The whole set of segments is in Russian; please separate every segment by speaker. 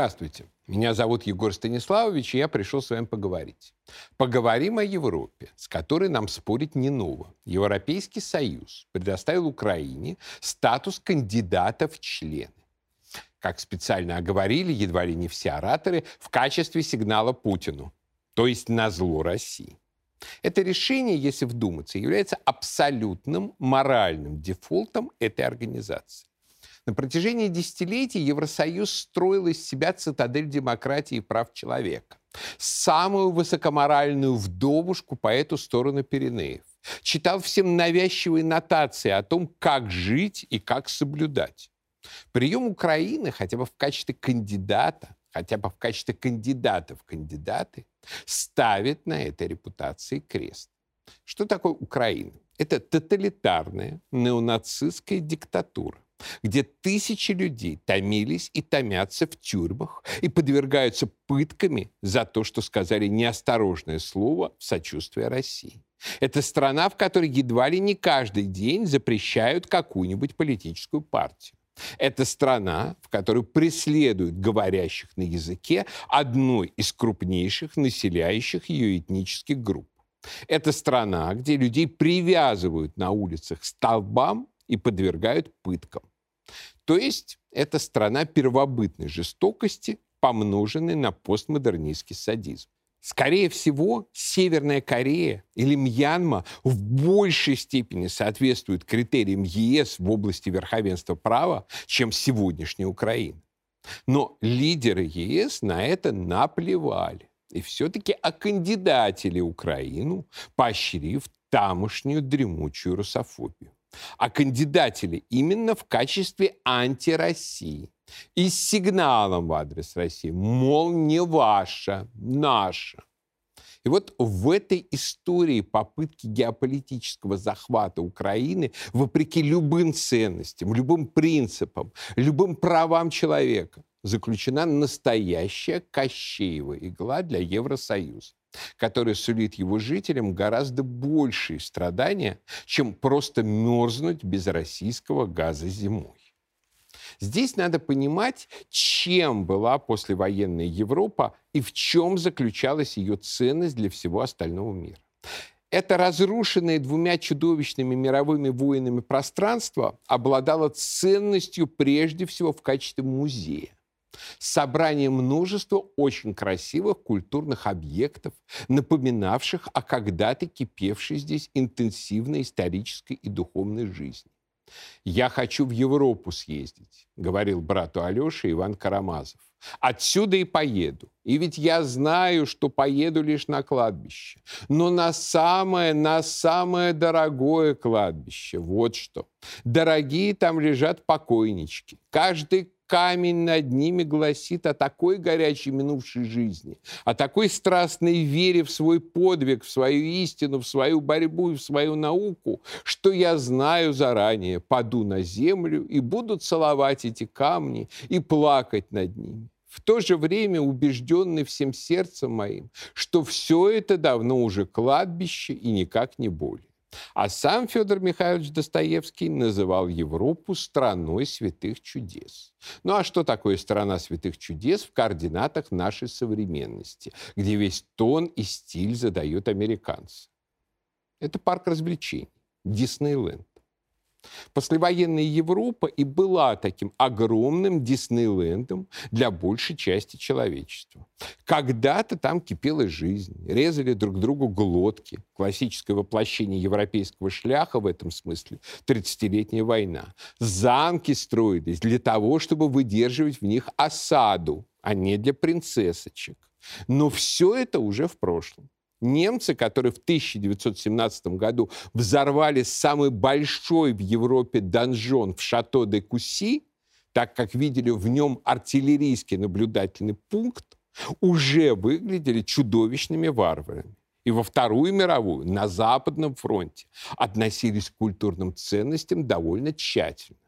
Speaker 1: Здравствуйте. Меня зовут Егор Станиславович, и я пришел с вами поговорить. Поговорим о Европе, с которой нам спорить не ново. Европейский Союз предоставил Украине статус кандидата в члены. Как специально оговорили едва ли не все ораторы, в качестве сигнала Путину, то есть на зло России. Это решение, если вдуматься, является абсолютным моральным дефолтом этой организации. На протяжении десятилетий Евросоюз строил из себя цитадель демократии и прав человека. Самую высокоморальную вдовушку по эту сторону Пиренеев. Читал всем навязчивые нотации о том, как жить и как соблюдать. Прием Украины хотя бы в качестве кандидата, хотя бы в качестве кандидата в кандидаты, ставит на этой репутации крест. Что такое Украина? Это тоталитарная неонацистская диктатура где тысячи людей томились и томятся в тюрьмах и подвергаются пытками за то, что сказали неосторожное слово в сочувствие России. Это страна, в которой едва ли не каждый день запрещают какую-нибудь политическую партию. Это страна, в которой преследуют говорящих на языке одной из крупнейших населяющих ее этнических групп. Это страна, где людей привязывают на улицах столбам и подвергают пыткам. То есть это страна первобытной жестокости, помноженной на постмодернистский садизм. Скорее всего, Северная Корея или Мьянма в большей степени соответствуют критериям ЕС в области верховенства права, чем сегодняшняя Украина. Но лидеры ЕС на это наплевали и все-таки окандидатили Украину, поощрив тамошнюю дремучую русофобию а кандидатели именно в качестве антироссии и с сигналом в адрес России, мол, не ваша, наша. И вот в этой истории попытки геополитического захвата Украины, вопреки любым ценностям, любым принципам, любым правам человека, заключена настоящая Кощеева игла для Евросоюза который сулит его жителям гораздо большие страдания, чем просто мерзнуть без российского газа зимой. Здесь надо понимать, чем была послевоенная Европа и в чем заключалась ее ценность для всего остального мира. Это разрушенное двумя чудовищными мировыми войнами пространство обладало ценностью прежде всего в качестве музея собрание множества очень красивых культурных объектов, напоминавших о когда-то кипевшей здесь интенсивной исторической и духовной жизни. «Я хочу в Европу съездить», — говорил брату Алёше Иван Карамазов. «Отсюда и поеду. И ведь я знаю, что поеду лишь на кладбище. Но на самое, на самое дорогое кладбище. Вот что. Дорогие там лежат покойнички. Каждый камень над ними гласит о такой горячей минувшей жизни, о такой страстной вере в свой подвиг, в свою истину, в свою борьбу и в свою науку, что я знаю заранее, паду на землю и буду целовать эти камни и плакать над ними в то же время убежденный всем сердцем моим, что все это давно уже кладбище и никак не более. А сам Федор Михайлович Достоевский называл Европу страной святых чудес. Ну а что такое страна святых чудес в координатах нашей современности, где весь тон и стиль задают американцы? Это парк развлечений, Диснейленд. Послевоенная Европа и была таким огромным Диснейлендом для большей части человечества. Когда-то там кипела жизнь, резали друг другу глотки. Классическое воплощение европейского шляха в этом смысле – 30-летняя война. Замки строились для того, чтобы выдерживать в них осаду, а не для принцессочек. Но все это уже в прошлом немцы, которые в 1917 году взорвали самый большой в Европе донжон в Шато-де-Куси, так как видели в нем артиллерийский наблюдательный пункт, уже выглядели чудовищными варварами. И во Вторую мировую на Западном фронте относились к культурным ценностям довольно тщательно.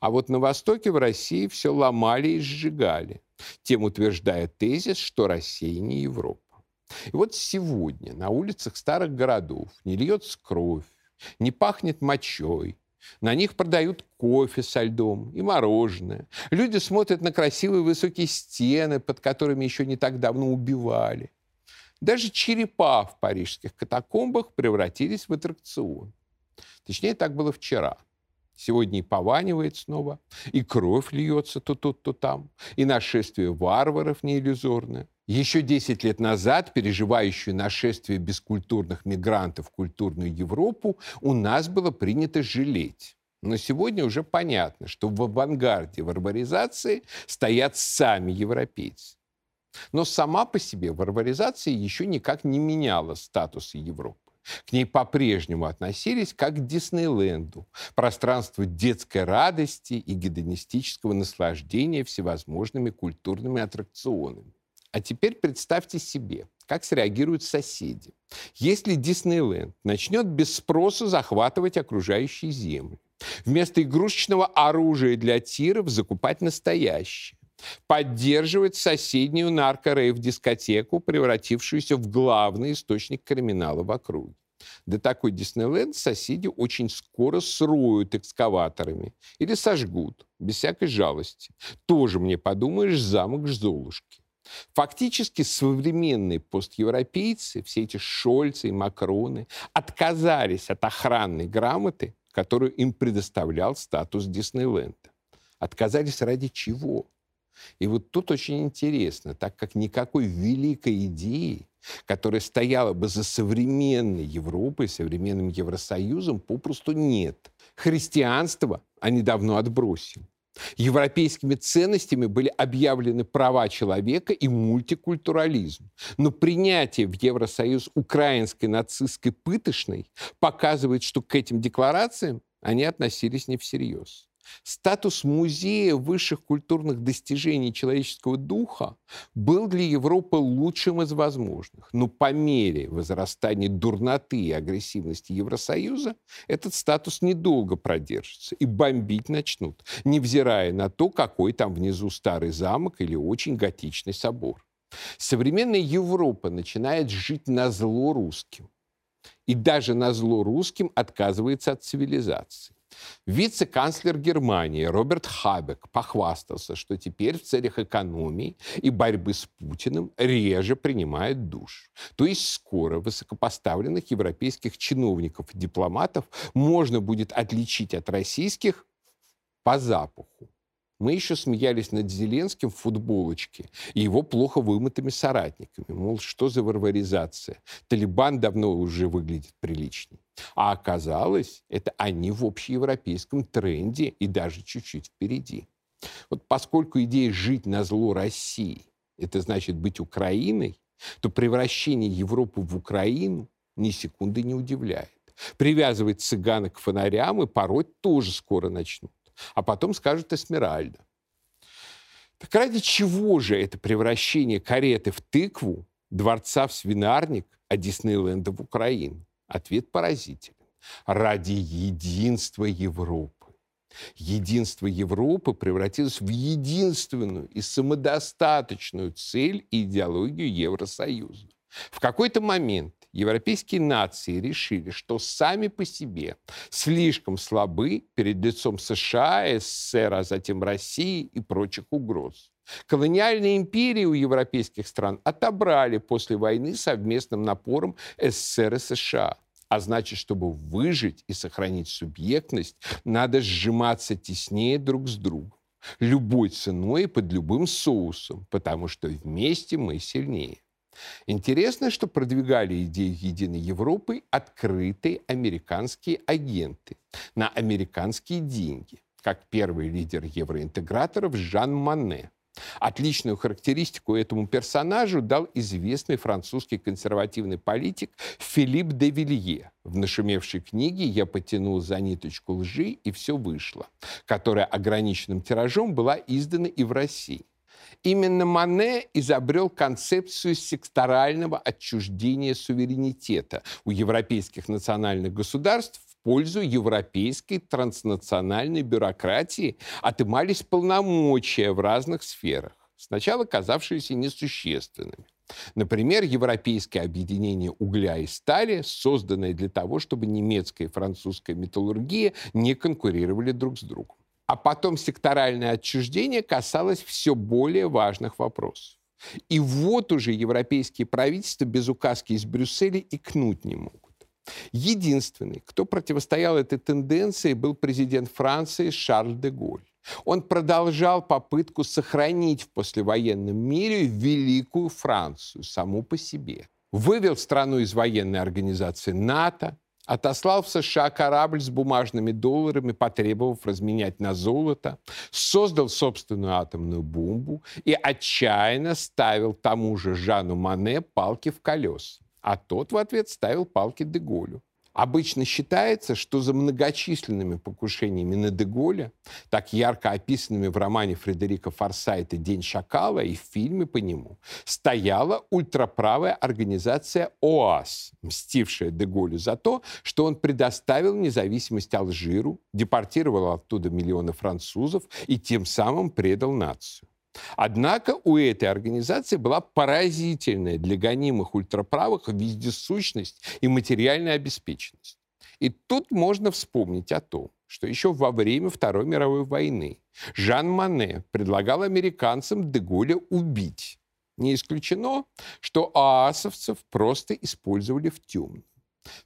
Speaker 1: А вот на Востоке в России все ломали и сжигали, тем утверждая тезис, что Россия не Европа. И вот сегодня на улицах старых городов не льется кровь, не пахнет мочой, На них продают кофе со льдом и мороженое. Люди смотрят на красивые высокие стены, под которыми еще не так давно убивали. Даже черепа в парижских катакомбах превратились в аттракцион. Точнее, так было вчера. Сегодня и пованивает снова, и кровь льется то тут, то там, и нашествие варваров не иллюзорное. Еще 10 лет назад переживающую нашествие бескультурных мигрантов в культурную Европу у нас было принято жалеть. Но сегодня уже понятно, что в авангарде варваризации стоят сами европейцы. Но сама по себе варваризация еще никак не меняла статуса Европы. К ней по-прежнему относились как к Диснейленду, пространству детской радости и гедонистического наслаждения всевозможными культурными аттракционами. А теперь представьте себе, как среагируют соседи. Если Диснейленд начнет без спроса захватывать окружающие земли, вместо игрушечного оружия для тиров закупать настоящее, поддерживать соседнюю нарко-рейв-дискотеку, превратившуюся в главный источник криминала в округе. Да такой Диснейленд соседи очень скоро сроют экскаваторами или сожгут, без всякой жалости. Тоже мне, подумаешь, замок Золушки. Фактически современные постевропейцы, все эти Шольцы и Макроны, отказались от охранной грамоты, которую им предоставлял статус Диснейленда. Отказались ради чего? И вот тут очень интересно, так как никакой великой идеи, которая стояла бы за современной Европой, современным Евросоюзом, попросту нет. Христианство они давно отбросили. Европейскими ценностями были объявлены права человека и мультикультурализм. Но принятие в Евросоюз украинской нацистской пыточной показывает, что к этим декларациям они относились не всерьез. Статус музея высших культурных достижений человеческого духа был для Европы лучшим из возможных. Но по мере возрастания дурноты и агрессивности Евросоюза этот статус недолго продержится и бомбить начнут, невзирая на то, какой там внизу старый замок или очень готичный собор. Современная Европа начинает жить на зло русским. И даже на зло русским отказывается от цивилизации. Вице-канцлер Германии Роберт Хабек похвастался, что теперь в целях экономии и борьбы с Путиным реже принимает душ. То есть скоро высокопоставленных европейских чиновников и дипломатов можно будет отличить от российских по запаху. Мы еще смеялись над Зеленским в футболочке и его плохо вымытыми соратниками. Мол, что за варваризация? Талибан давно уже выглядит приличней. А оказалось, это они в общеевропейском тренде и даже чуть-чуть впереди. Вот поскольку идея жить на зло России – это значит быть Украиной, то превращение Европы в Украину ни секунды не удивляет. Привязывать цыгана к фонарям и пороть тоже скоро начнут а потом скажет Эсмеральда. Так ради чего же это превращение кареты в тыкву, дворца в свинарник, а Диснейленда в Украину? Ответ поразителен. Ради единства Европы. Единство Европы превратилось в единственную и самодостаточную цель и идеологию Евросоюза. В какой-то момент европейские нации решили, что сами по себе слишком слабы перед лицом США, СССР, а затем России и прочих угроз. Колониальные империи у европейских стран отобрали после войны совместным напором СССР и США. А значит, чтобы выжить и сохранить субъектность, надо сжиматься теснее друг с другом. Любой ценой и под любым соусом, потому что вместе мы сильнее. Интересно, что продвигали идею единой Европы открытые американские агенты на американские деньги, как первый лидер евроинтеграторов Жан Мане. Отличную характеристику этому персонажу дал известный французский консервативный политик Филипп де Вилье. В нашумевшей книге «Я потянул за ниточку лжи, и все вышло», которая ограниченным тиражом была издана и в России. Именно Мане изобрел концепцию секторального отчуждения суверенитета у европейских национальных государств в пользу европейской транснациональной бюрократии отымались полномочия в разных сферах, сначала казавшиеся несущественными. Например, Европейское объединение угля и стали, созданное для того, чтобы немецкая и французская металлургия не конкурировали друг с другом. А потом секторальное отчуждение касалось все более важных вопросов. И вот уже европейские правительства без указки из Брюсселя икнуть не могут. Единственный, кто противостоял этой тенденции, был президент Франции Шарль де Голь. Он продолжал попытку сохранить в послевоенном мире великую Францию саму по себе. Вывел страну из военной организации НАТО, отослал в США корабль с бумажными долларами, потребовав разменять на золото, создал собственную атомную бомбу и отчаянно ставил тому же Жану Мане палки в колеса. А тот в ответ ставил палки Деголю. Обычно считается, что за многочисленными покушениями на Деголя, так ярко описанными в романе Фредерика Форсайта «День шакала» и в фильме по нему, стояла ультраправая организация ОАС, мстившая Деголю за то, что он предоставил независимость Алжиру, депортировал оттуда миллионы французов и тем самым предал нацию. Однако у этой организации была поразительная для гонимых ультраправых вездесущность и материальная обеспеченность. И тут можно вспомнить о том, что еще во время Второй мировой войны Жан Мане предлагал американцам Деголя убить. Не исключено, что ААСовцев просто использовали в темную.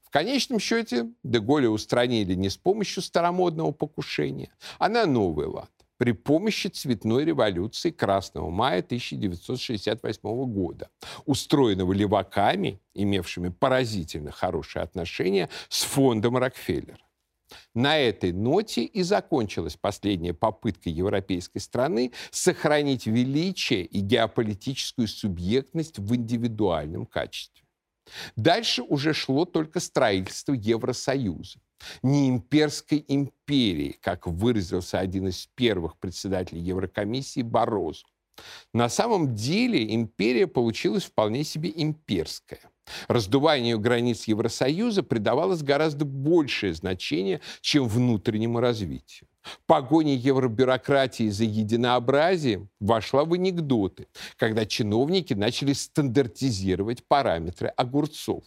Speaker 1: В конечном счете Деголя устранили не с помощью старомодного покушения, а на новый лад при помощи цветной революции Красного мая 1968 года, устроенного леваками, имевшими поразительно хорошие отношения с фондом Рокфеллера. На этой ноте и закончилась последняя попытка европейской страны сохранить величие и геополитическую субъектность в индивидуальном качестве. Дальше уже шло только строительство Евросоюза не имперской империи, как выразился один из первых председателей Еврокомиссии Борозу. На самом деле империя получилась вполне себе имперская. Раздуванию границ Евросоюза придавалось гораздо большее значение, чем внутреннему развитию. Погоня евробюрократии за единообразием вошла в анекдоты, когда чиновники начали стандартизировать параметры огурцов.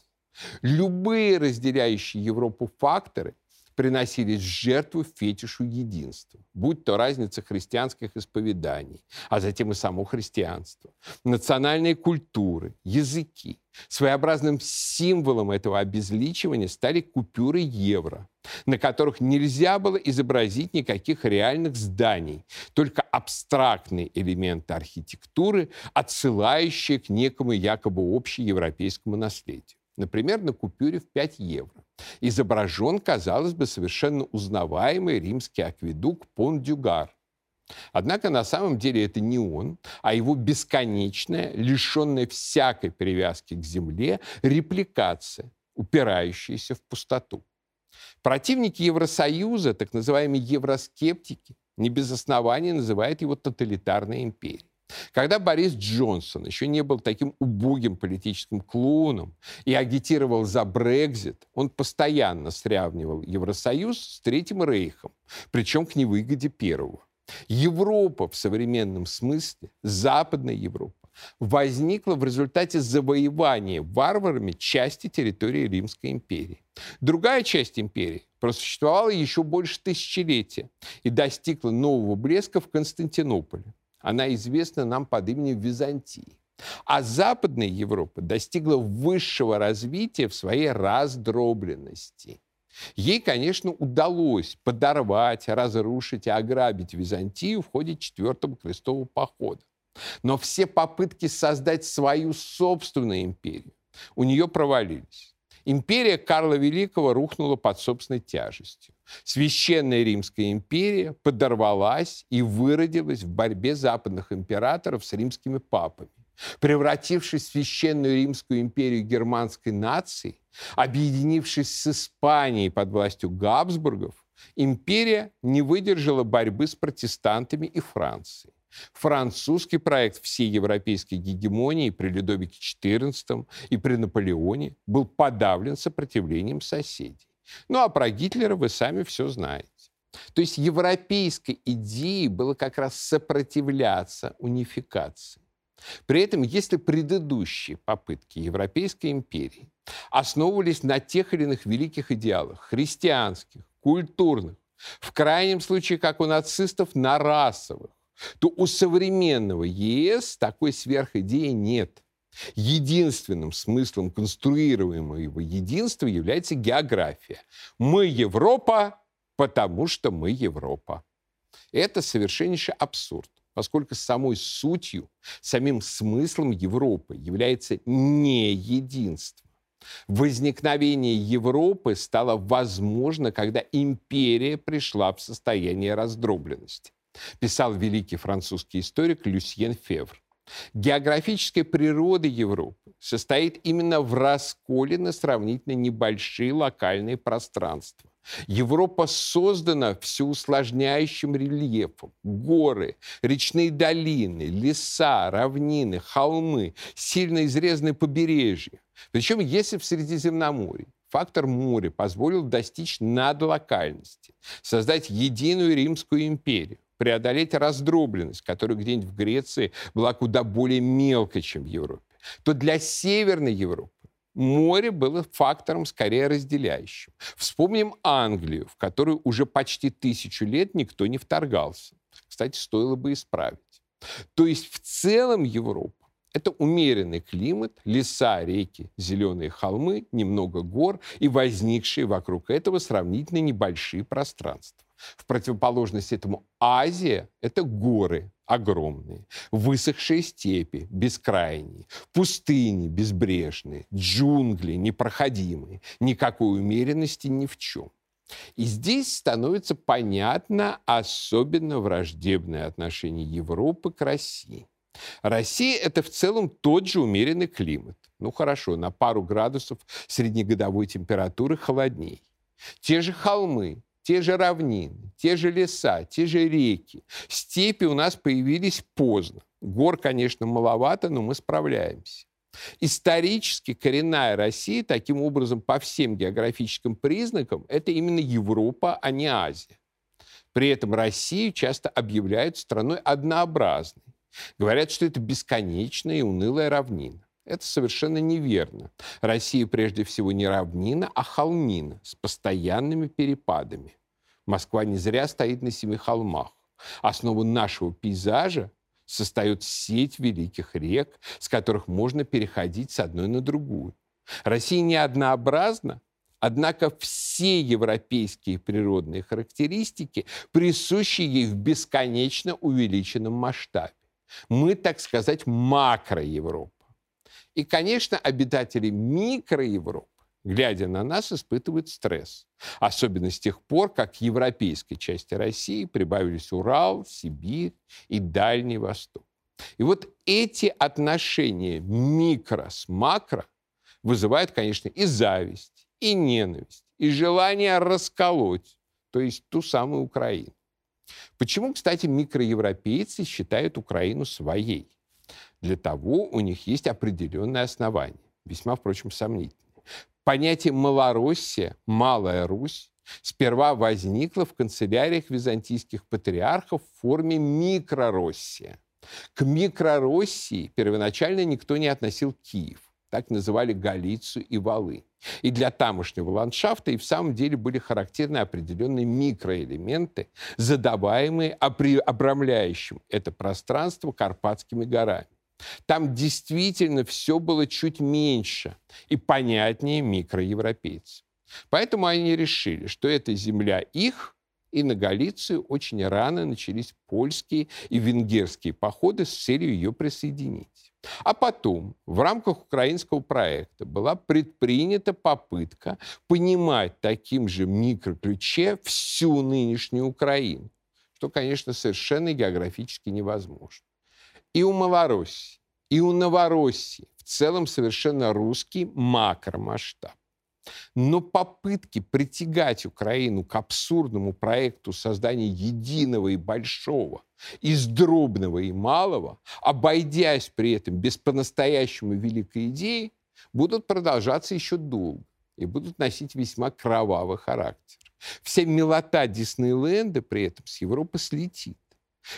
Speaker 1: Любые разделяющие Европу факторы приносились жертву фетишу единства, будь то разница христианских исповеданий, а затем и само христианство, национальные культуры, языки. Своеобразным символом этого обезличивания стали купюры евро, на которых нельзя было изобразить никаких реальных зданий, только абстрактные элементы архитектуры, отсылающие к некому якобы общеевропейскому наследию например, на купюре в 5 евро. Изображен, казалось бы, совершенно узнаваемый римский акведук Пон-Дюгар. Однако на самом деле это не он, а его бесконечная, лишенная всякой привязки к земле, репликация, упирающаяся в пустоту. Противники Евросоюза, так называемые евроскептики, не без основания называют его тоталитарной империей. Когда Борис Джонсон еще не был таким убогим политическим клоуном и агитировал за Брекзит, он постоянно сравнивал Евросоюз с Третьим Рейхом, причем к невыгоде первого. Европа в современном смысле, Западная Европа, возникла в результате завоевания варварами части территории Римской империи. Другая часть империи просуществовала еще больше тысячелетия и достигла нового блеска в Константинополе. Она известна нам под именем Византии. А Западная Европа достигла высшего развития в своей раздробленности. Ей, конечно, удалось подорвать, разрушить и ограбить Византию в ходе Четвертого крестового похода. Но все попытки создать свою собственную империю у нее провалились. Империя Карла Великого рухнула под собственной тяжестью. Священная Римская империя подорвалась и выродилась в борьбе западных императоров с римскими папами. Превратившись в Священную Римскую империю германской нации, объединившись с Испанией под властью Габсбургов, империя не выдержала борьбы с протестантами и Францией. Французский проект всей европейской гегемонии при Людовике XIV и при Наполеоне был подавлен сопротивлением соседей. Ну а про Гитлера вы сами все знаете. То есть европейской идеей было как раз сопротивляться унификации. При этом, если предыдущие попытки Европейской империи основывались на тех или иных великих идеалах, христианских, культурных, в крайнем случае, как у нацистов, на расовых, то у современного ЕС такой сверхидеи нет. Единственным смыслом конструируемого единства является география. Мы Европа, потому что мы Европа. Это совершеннейший абсурд, поскольку самой сутью, самим смыслом Европы является не единство. Возникновение Европы стало возможно, когда империя пришла в состояние раздробленности, писал великий французский историк Люсьен Февр. Географическая природа Европы состоит именно в расколе на сравнительно небольшие локальные пространства. Европа создана всеусложняющим рельефом. Горы, речные долины, леса, равнины, холмы, сильно изрезанные побережья. Причем, если в Средиземноморье фактор моря позволил достичь надлокальности, создать единую Римскую империю, преодолеть раздробленность, которая где-нибудь в Греции была куда более мелкой, чем в Европе, то для Северной Европы море было фактором скорее разделяющим. Вспомним Англию, в которую уже почти тысячу лет никто не вторгался. Кстати, стоило бы исправить. То есть в целом Европа это умеренный климат, леса, реки, зеленые холмы, немного гор и возникшие вокруг этого сравнительно небольшие пространства. В противоположность этому Азия – это горы огромные, высохшие степи бескрайние, пустыни безбрежные, джунгли непроходимые, никакой умеренности ни в чем. И здесь становится понятно особенно враждебное отношение Европы к России. Россия – это в целом тот же умеренный климат. Ну хорошо, на пару градусов среднегодовой температуры холодней. Те же холмы, те же равнины, те же леса, те же реки. Степи у нас появились поздно. Гор, конечно, маловато, но мы справляемся. Исторически коренная Россия, таким образом, по всем географическим признакам, это именно Европа, а не Азия. При этом Россию часто объявляют страной однообразной. Говорят, что это бесконечная и унылая равнина. Это совершенно неверно. Россия прежде всего не равнина, а холмина с постоянными перепадами. Москва не зря стоит на семи холмах. Основу нашего пейзажа создает сеть великих рек, с которых можно переходить с одной на другую. Россия не однообразна, однако все европейские природные характеристики присущи ей в бесконечно увеличенном масштабе. Мы, так сказать, макро-Европа. И, конечно, обитатели микро-Европы, глядя на нас, испытывают стресс. Особенно с тех пор, как к европейской части России прибавились Урал, Сибирь и Дальний Восток. И вот эти отношения микро с макро вызывают, конечно, и зависть, и ненависть, и желание расколоть, то есть ту самую Украину. Почему, кстати, микроевропейцы считают Украину своей? Для того у них есть определенные основания, весьма, впрочем, сомнительные. Понятие «малороссия», «малая Русь» сперва возникло в канцеляриях византийских патриархов в форме «микророссия». К микророссии первоначально никто не относил Киев. Так называли Галицию и Волынь. И для тамошнего ландшафта и в самом деле были характерны определенные микроэлементы, задаваемые обрамляющим это пространство Карпатскими горами. Там действительно все было чуть меньше и понятнее микроевропейцев. Поэтому они решили, что эта земля их, и на Галицию очень рано начались польские и венгерские походы с целью ее присоединить. А потом в рамках украинского проекта была предпринята попытка понимать таким же микроключе всю нынешнюю Украину, что, конечно, совершенно географически невозможно. И у Малороссии, и у Новороссии в целом совершенно русский макромасштаб. Но попытки притягать Украину к абсурдному проекту создания единого и большого, из дробного и малого, обойдясь при этом без по-настоящему великой идеи, будут продолжаться еще долго и будут носить весьма кровавый характер. Вся милота Диснейленда при этом с Европы слетит.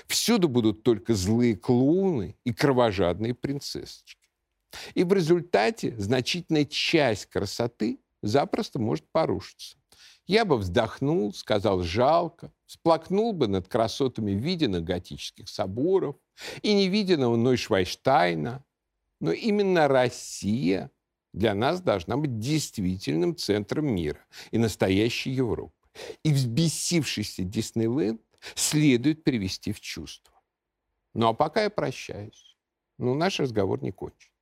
Speaker 1: Всюду будут только злые клоуны и кровожадные принцессочки. И в результате значительная часть красоты запросто может порушиться. Я бы вздохнул, сказал жалко, всплакнул бы над красотами виденных готических соборов и невиденного Нойшвайштайна. Но именно Россия для нас должна быть действительным центром мира и настоящей Европы. И взбесившийся Диснейленд следует привести в чувство. Ну а пока я прощаюсь. Ну, наш разговор не кончен.